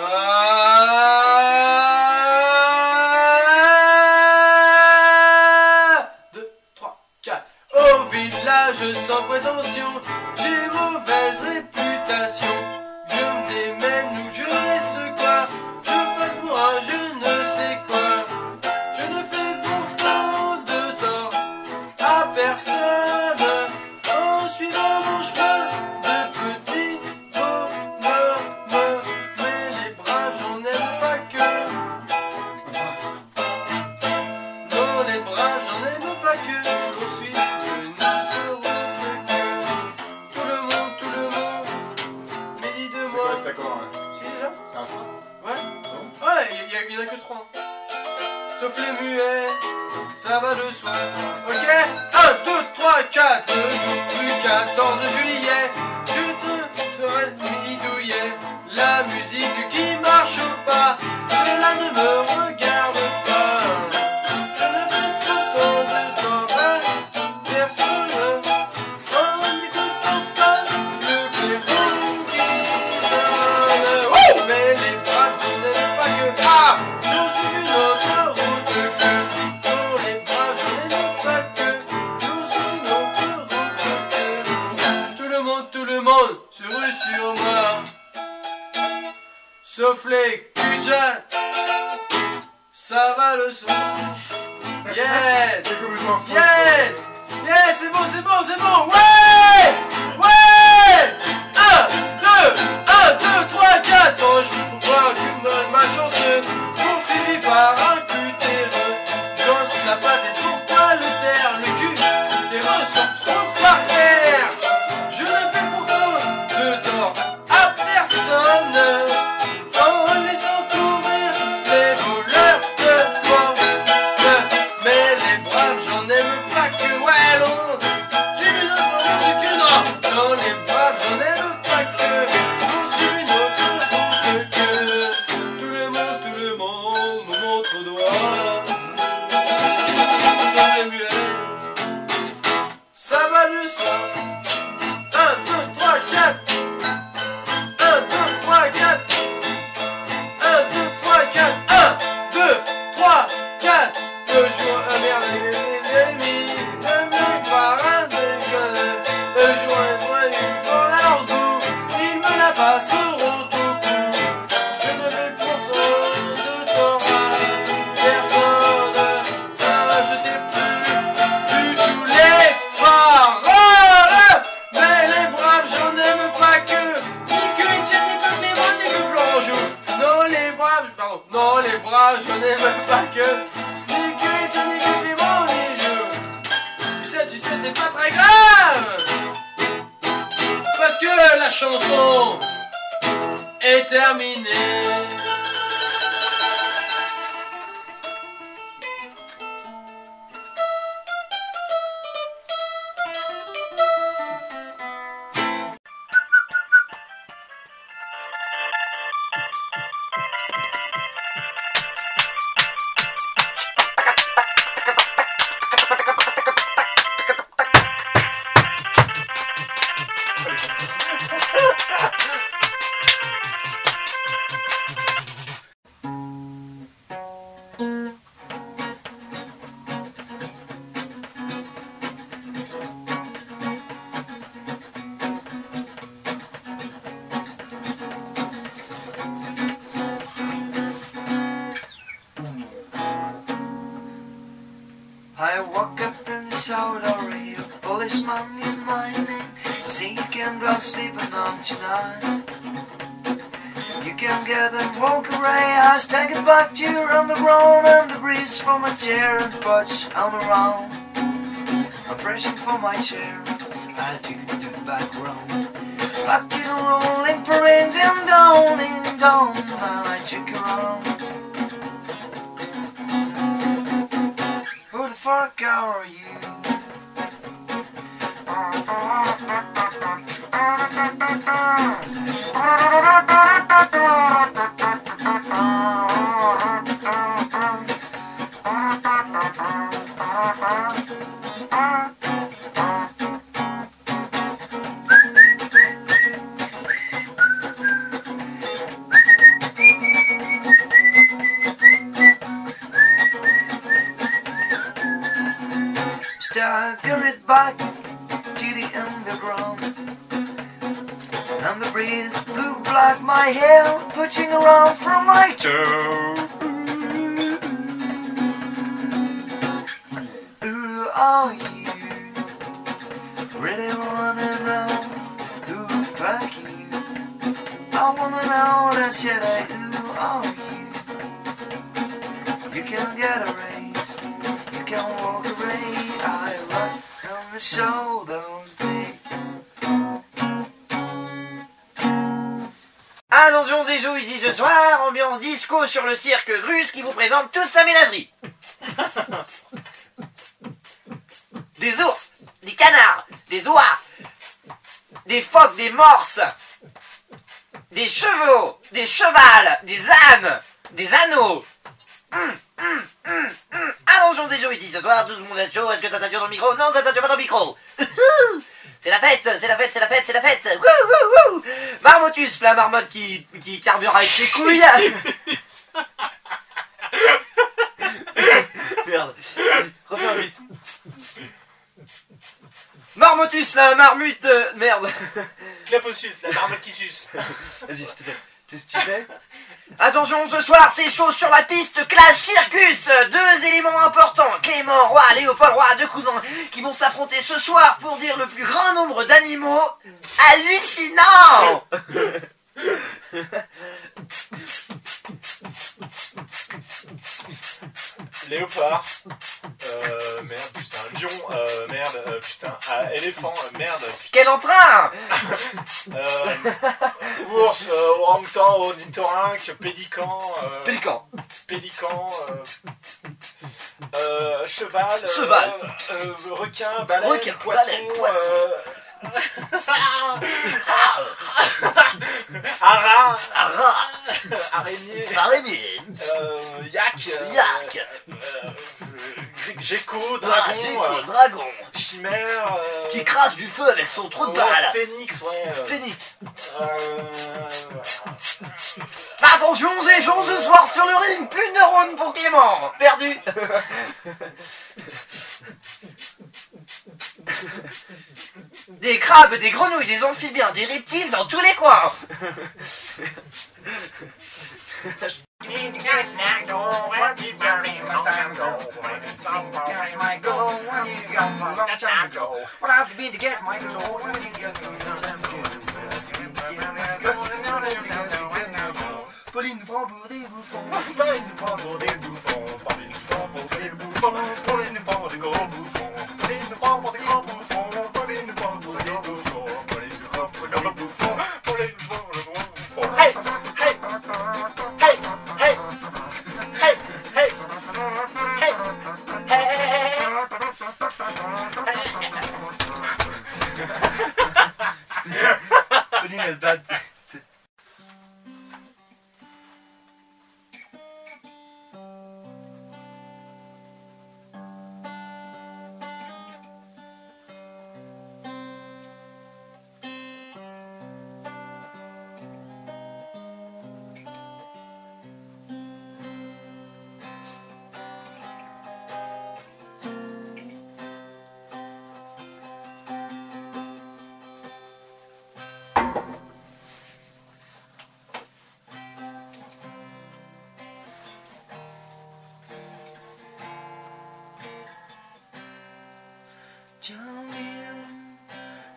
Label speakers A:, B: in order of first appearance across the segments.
A: 2, 3, 4. Au village sans prétention, il n'y a que trois. Sauf les muets, ça va de soi. Ok 1, 2, 3, 4, du 14 juillet. Je te serai midouillet. La musique qui marche pas, cela ne me flic, putain Ça va le son. Yes. Yes. Yes, c'est bon, c'est bon, c'est bon. Ouais. Non, les bras, je n'ai même pas que. Niquer, tu niquer, les bras, les jeux. Tu sais, tu sais, c'est pas très grave. Parce que la chanson est terminée.
B: sleeping on tonight. You can get and walk away, eyes take it back to you on the ground and the breeze from my chair and perch all around. I'm pressing for my chair as you can do the background. Back to rolling, parading down in down, while I check around. Who the fuck are you?
C: Staggered back to the underground. And the breeze blew black my hair, pushing around from my toe. Who are you? Really wanna know who fuck you? I wanna know that shit I who are you? You can get a raise, you can walk away. I run on the shoulders,
B: Ici ce soir, ambiance disco sur le cirque Grus qui vous présente toute sa ménagerie. Des ours, des canards, des oies, des phoques, des morses, des chevaux, des chevals, des ânes, des anneaux. Hum, hum, hum, hum. Attention, c'est ici ce soir, tout le monde est chaud. Est-ce que ça sature dans le micro? Non, ça sature pas dans le micro. C'est la fête, c'est la fête, c'est la fête, c'est la fête. Marmotus, la marmotte qui, qui carbure avec ses couilles. Merde. Refais vite. Marmotus, la marmute. euh, merde.
D: Claposus, la marmotte qui suce.
B: Vas-y, je te fais. Attention, ce soir, c'est chaud sur la piste, classe circus. Deux éléments importants, Clément, Roi, Léopold, Roi, deux cousins, qui vont s'affronter ce soir pour dire le plus grand nombre d'animaux hallucinants
D: Léopard. Euh, merde, putain. Lion, euh, merde, euh, putain. Ah, éléphant, euh, merde.
B: Quel entrain
D: Euh, ours, euh, orang-outan, ornithorynque, pélican.
B: Pélican
D: pélican. Cheval.
B: Cheval.
D: requin, baleine,
B: Requin,
D: poisson.
B: baleine, poisson.
D: Euh, Ara,
B: Ara
D: araignée,
B: Araignée
D: euh, yak, euh,
B: Yak
D: euh,
B: Ah,
D: dragon,
B: Géco,
D: euh,
B: Dragon
D: chimère, euh,
B: Qui crache du feu avec son trou de balle
D: phénix, ouais. euh,
B: Phoenix
D: euh,
B: Attention, c'est chaud ce soir sur le ring Plus de neurones pour Clément Perdu Des crabes, des grenouilles, des amphibiens, des reptiles dans tous les coins
D: hey,
C: Jolene,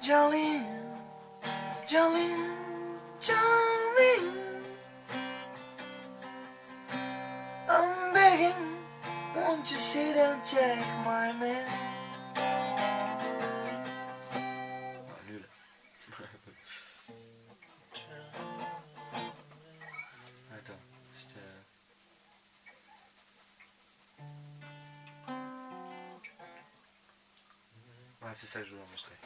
C: Jolene, Jolene, Jolene. I'm begging, won't you sit and take my man?
B: não sei se ajuda, mas tem.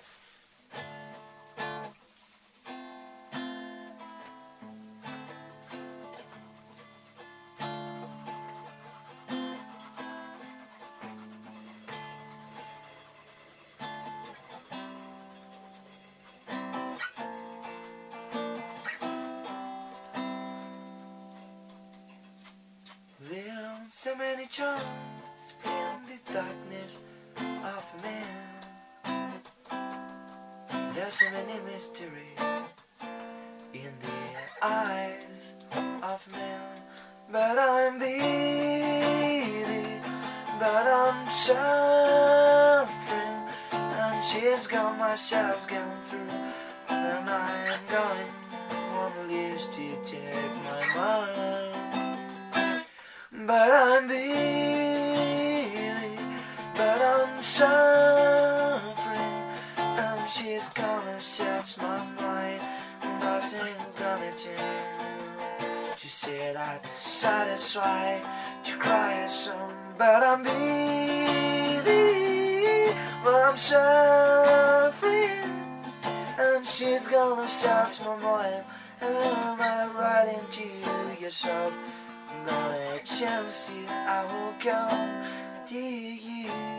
C: There so many charms in the darkness
B: of man. There's so many mysteries in the eyes of a man. But I'm busy, but I'm suffering. And she's gone, my shell's gone through. And I am going, one leaves to take my mind. But I'm busy, Satisfy to cry song, but I'm busy, but I'm suffering. And she's gonna shout my mind, and I ride into your shop. Not a chance to, I will come to you.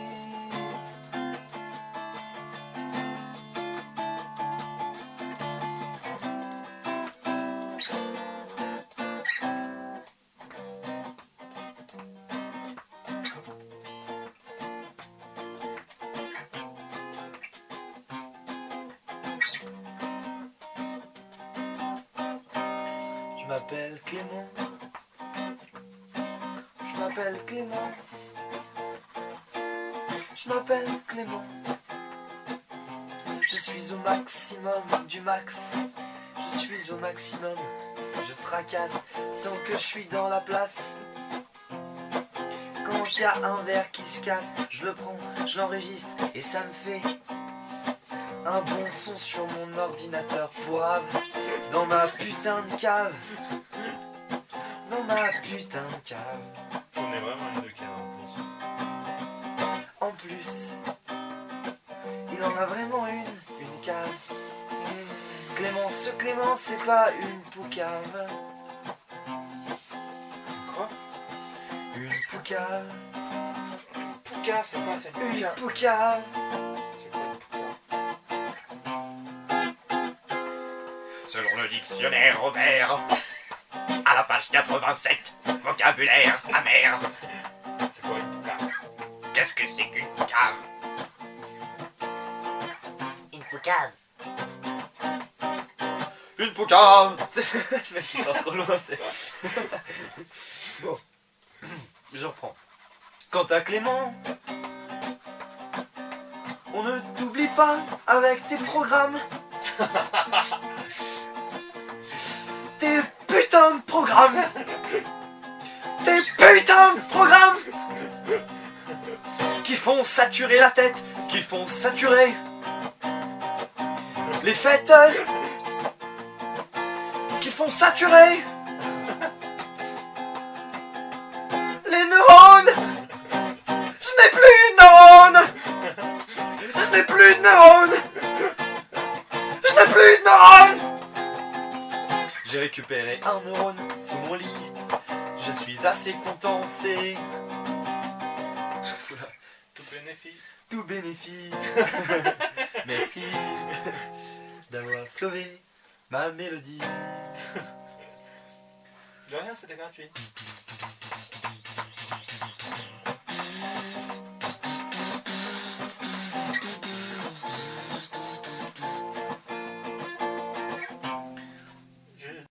B: M'appelle Clément. Je m'appelle Clément. Je m'appelle Clément. Je suis au maximum du max. Je suis au maximum. Je fracasse tant que je suis dans la place. Quand il y a un verre qui se casse, je le prends, je l'enregistre et ça me fait un bon son sur mon ordinateur pourrave dans ma putain de cave. Ma putain de cave.
D: On est vraiment une de cave en plus.
B: En plus, il en a vraiment une, une cave. Clément, ce Clément, c'est pas une poucave.
D: Quoi?
B: Une poucave, une poucave.
D: C'est quoi une Pouka
E: Selon le dictionnaire Robert, à la page 87, vocabulaire amer.
D: C'est quoi une Pouka
E: Qu'est-ce que c'est qu'une cave?
F: Une poucave.
B: Une poucave mec, il va trop loin, c'est... Bon. Je reprends. Quant à Clément, on ne t'oublie pas avec tes programmes. putains de programmes Tes putains de programmes Qui font saturer la tête, qui font saturer les fêtes qui font saturer les neurones. Je n'ai plus de neurones. Je n'ai plus de neurones. J'ai récupéré un neurone sous mon lit. Je suis assez content, c'est
D: Tout bénéfice.
B: tout bénéfice. Merci d'avoir sauvé ma mélodie.
D: De rien, c'était gratuit.